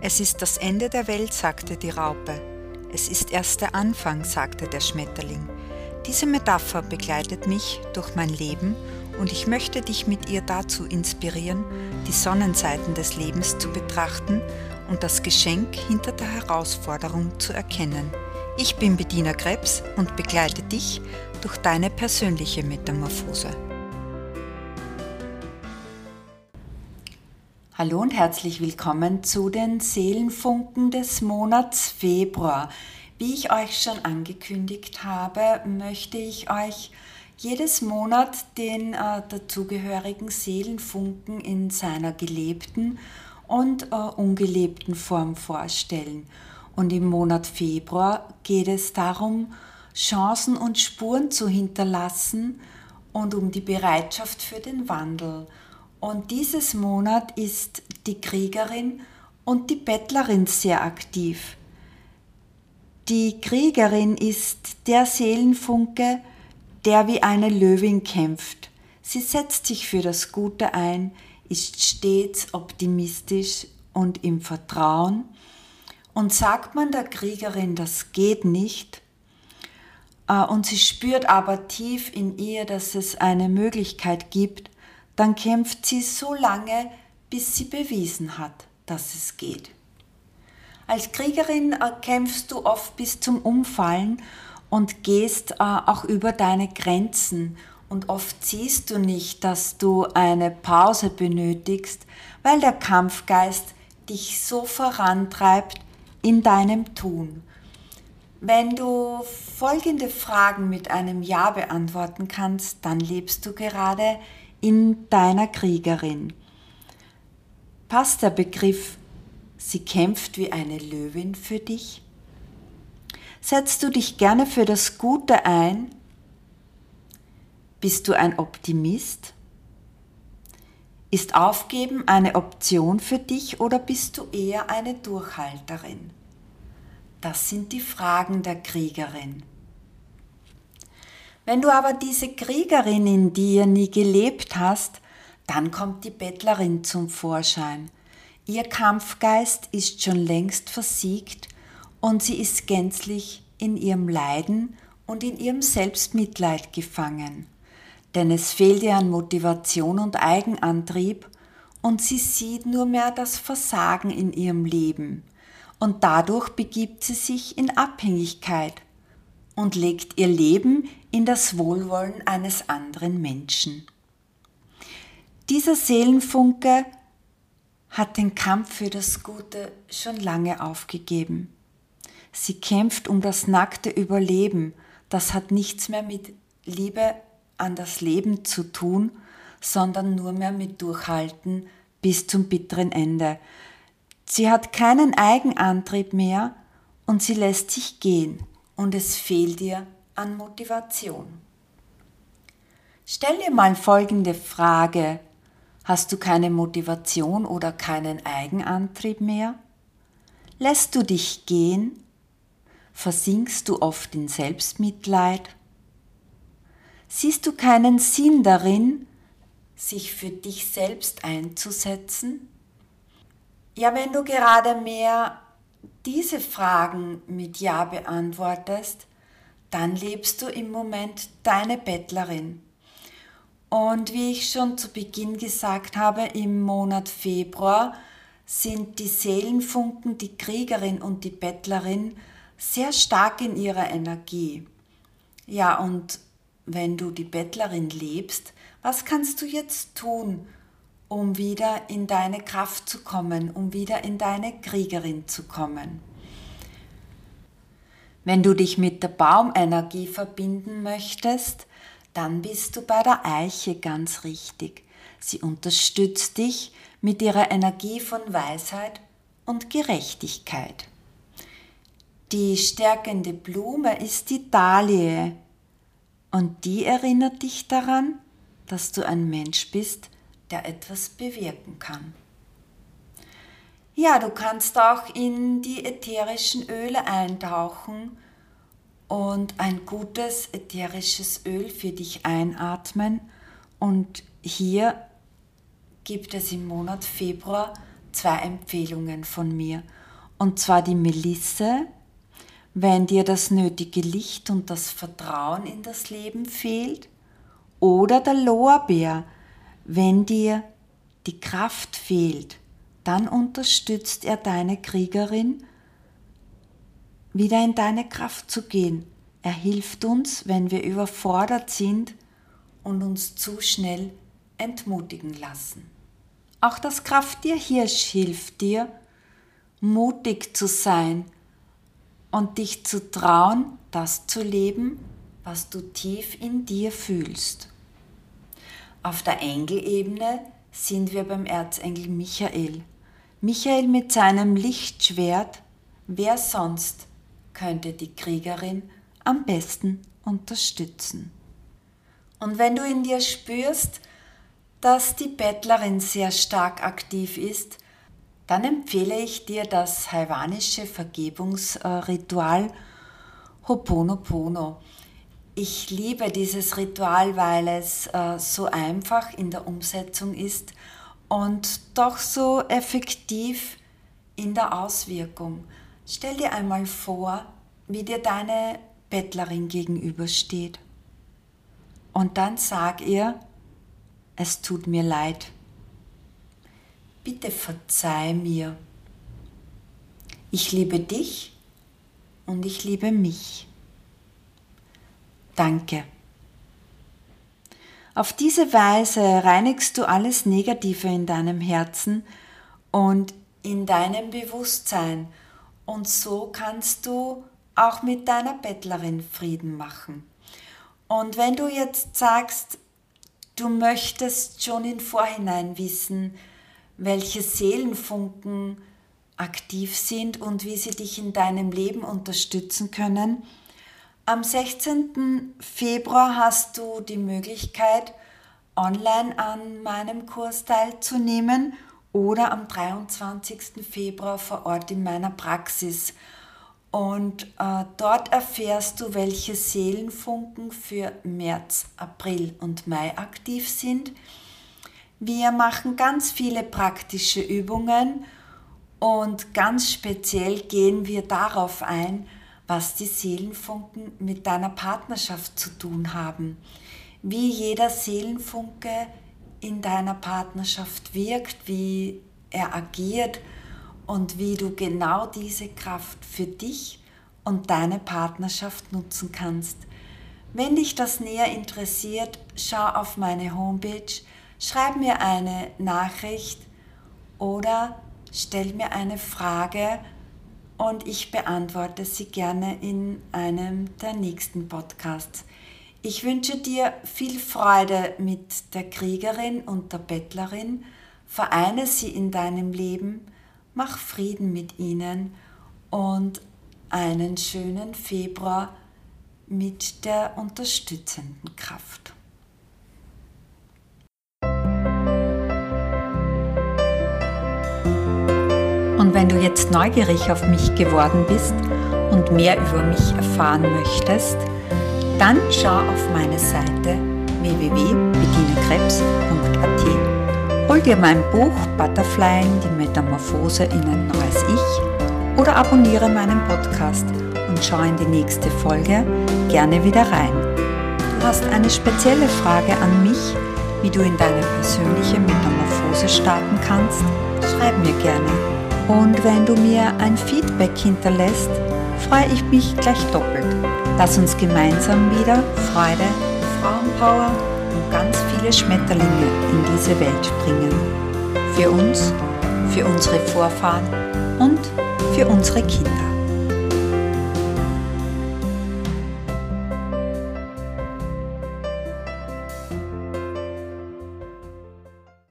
Es ist das Ende der Welt, sagte die Raupe. Es ist erst der Anfang, sagte der Schmetterling. Diese Metapher begleitet mich durch mein Leben und ich möchte dich mit ihr dazu inspirieren, die Sonnenseiten des Lebens zu betrachten und das Geschenk hinter der Herausforderung zu erkennen. Ich bin Bediener Krebs und begleite dich durch deine persönliche Metamorphose. Hallo und herzlich willkommen zu den Seelenfunken des Monats Februar. Wie ich euch schon angekündigt habe, möchte ich euch jedes Monat den äh, dazugehörigen Seelenfunken in seiner gelebten und äh, ungelebten Form vorstellen. Und im Monat Februar geht es darum, Chancen und Spuren zu hinterlassen und um die Bereitschaft für den Wandel. Und dieses Monat ist die Kriegerin und die Bettlerin sehr aktiv. Die Kriegerin ist der Seelenfunke, der wie eine Löwin kämpft. Sie setzt sich für das Gute ein, ist stets optimistisch und im Vertrauen. Und sagt man der Kriegerin, das geht nicht, äh, und sie spürt aber tief in ihr, dass es eine Möglichkeit gibt, dann kämpft sie so lange, bis sie bewiesen hat, dass es geht. Als Kriegerin äh, kämpfst du oft bis zum Umfallen und gehst äh, auch über deine Grenzen und oft siehst du nicht, dass du eine Pause benötigst, weil der Kampfgeist dich so vorantreibt in deinem Tun. Wenn du folgende Fragen mit einem Ja beantworten kannst, dann lebst du gerade in deiner Kriegerin. Passt der Begriff, sie kämpft wie eine Löwin für dich? Setzt du dich gerne für das Gute ein? Bist du ein Optimist? Ist Aufgeben eine Option für dich oder bist du eher eine Durchhalterin? Das sind die Fragen der Kriegerin. Wenn du aber diese Kriegerin in dir nie gelebt hast, dann kommt die Bettlerin zum Vorschein. Ihr Kampfgeist ist schon längst versiegt und sie ist gänzlich in ihrem Leiden und in ihrem Selbstmitleid gefangen. Denn es fehlt ihr an Motivation und Eigenantrieb und sie sieht nur mehr das Versagen in ihrem Leben und dadurch begibt sie sich in Abhängigkeit und legt ihr Leben in das Wohlwollen eines anderen Menschen. Dieser Seelenfunke hat den Kampf für das Gute schon lange aufgegeben. Sie kämpft um das nackte Überleben. Das hat nichts mehr mit Liebe an das Leben zu tun, sondern nur mehr mit Durchhalten bis zum bitteren Ende. Sie hat keinen Eigenantrieb mehr und sie lässt sich gehen und es fehlt ihr an Motivation. Stell dir mal folgende Frage. Hast du keine Motivation oder keinen Eigenantrieb mehr? Lässt du dich gehen? Versinkst du oft in Selbstmitleid? Siehst du keinen Sinn darin, sich für dich selbst einzusetzen? Ja, wenn du gerade mehr diese Fragen mit Ja beantwortest, dann lebst du im Moment deine Bettlerin. Und wie ich schon zu Beginn gesagt habe, im Monat Februar sind die Seelenfunken, die Kriegerin und die Bettlerin sehr stark in ihrer Energie. Ja, und wenn du die Bettlerin lebst, was kannst du jetzt tun, um wieder in deine Kraft zu kommen, um wieder in deine Kriegerin zu kommen. Wenn du dich mit der Baumenergie verbinden möchtest, dann bist du bei der Eiche ganz richtig. Sie unterstützt dich mit ihrer Energie von Weisheit und Gerechtigkeit. Die stärkende Blume ist die Dahlie und die erinnert dich daran, dass du ein Mensch bist, der etwas bewirken kann. Ja, du kannst auch in die ätherischen Öle eintauchen und ein gutes ätherisches Öl für dich einatmen. Und hier gibt es im Monat Februar zwei Empfehlungen von mir. Und zwar die Melisse, wenn dir das nötige Licht und das Vertrauen in das Leben fehlt. Oder der Lorbeer, wenn dir die Kraft fehlt, dann unterstützt er deine Kriegerin, wieder in deine Kraft zu gehen. Er hilft uns, wenn wir überfordert sind und uns zu schnell entmutigen lassen. Auch das Krafttier Hirsch hilft dir, mutig zu sein und dich zu trauen, das zu leben, was du tief in dir fühlst. Auf der Engelebene sind wir beim Erzengel Michael. Michael mit seinem Lichtschwert, wer sonst könnte die Kriegerin am besten unterstützen. Und wenn du in dir spürst, dass die Bettlerin sehr stark aktiv ist, dann empfehle ich dir das haiwanische Vergebungsritual Hoponopono. Ich liebe dieses Ritual, weil es äh, so einfach in der Umsetzung ist und doch so effektiv in der Auswirkung. Stell dir einmal vor, wie dir deine Bettlerin gegenübersteht. Und dann sag ihr, es tut mir leid. Bitte verzeih mir. Ich liebe dich und ich liebe mich. Danke. Auf diese Weise reinigst du alles Negative in deinem Herzen und in deinem Bewusstsein und so kannst du auch mit deiner Bettlerin Frieden machen. Und wenn du jetzt sagst, du möchtest schon im Vorhinein wissen, welche Seelenfunken aktiv sind und wie sie dich in deinem Leben unterstützen können, am 16. Februar hast du die Möglichkeit, online an meinem Kurs teilzunehmen oder am 23. Februar vor Ort in meiner Praxis. Und äh, dort erfährst du, welche Seelenfunken für März, April und Mai aktiv sind. Wir machen ganz viele praktische Übungen und ganz speziell gehen wir darauf ein, was die Seelenfunken mit deiner Partnerschaft zu tun haben, wie jeder Seelenfunke in deiner Partnerschaft wirkt, wie er agiert und wie du genau diese Kraft für dich und deine Partnerschaft nutzen kannst. Wenn dich das näher interessiert, schau auf meine Homepage, schreib mir eine Nachricht oder stell mir eine Frage und ich beantworte sie gerne in einem der nächsten Podcasts. Ich wünsche dir viel Freude mit der Kriegerin und der Bettlerin, vereine sie in deinem Leben, mach Frieden mit ihnen und einen schönen Februar mit der unterstützenden Kraft. Wenn du jetzt neugierig auf mich geworden bist und mehr über mich erfahren möchtest, dann schau auf meine Seite www.bedinekrebs.at Hol dir mein Buch Butterfly, die Metamorphose in ein neues Ich oder abonniere meinen Podcast und schau in die nächste Folge gerne wieder rein. Du hast eine spezielle Frage an mich, wie du in deine persönliche Metamorphose starten kannst, schreib mir gerne. Und wenn du mir ein Feedback hinterlässt, freue ich mich gleich doppelt. Lass uns gemeinsam wieder Freude, Frauenpower und ganz viele Schmetterlinge in diese Welt bringen. Für uns, für unsere Vorfahren und für unsere Kinder.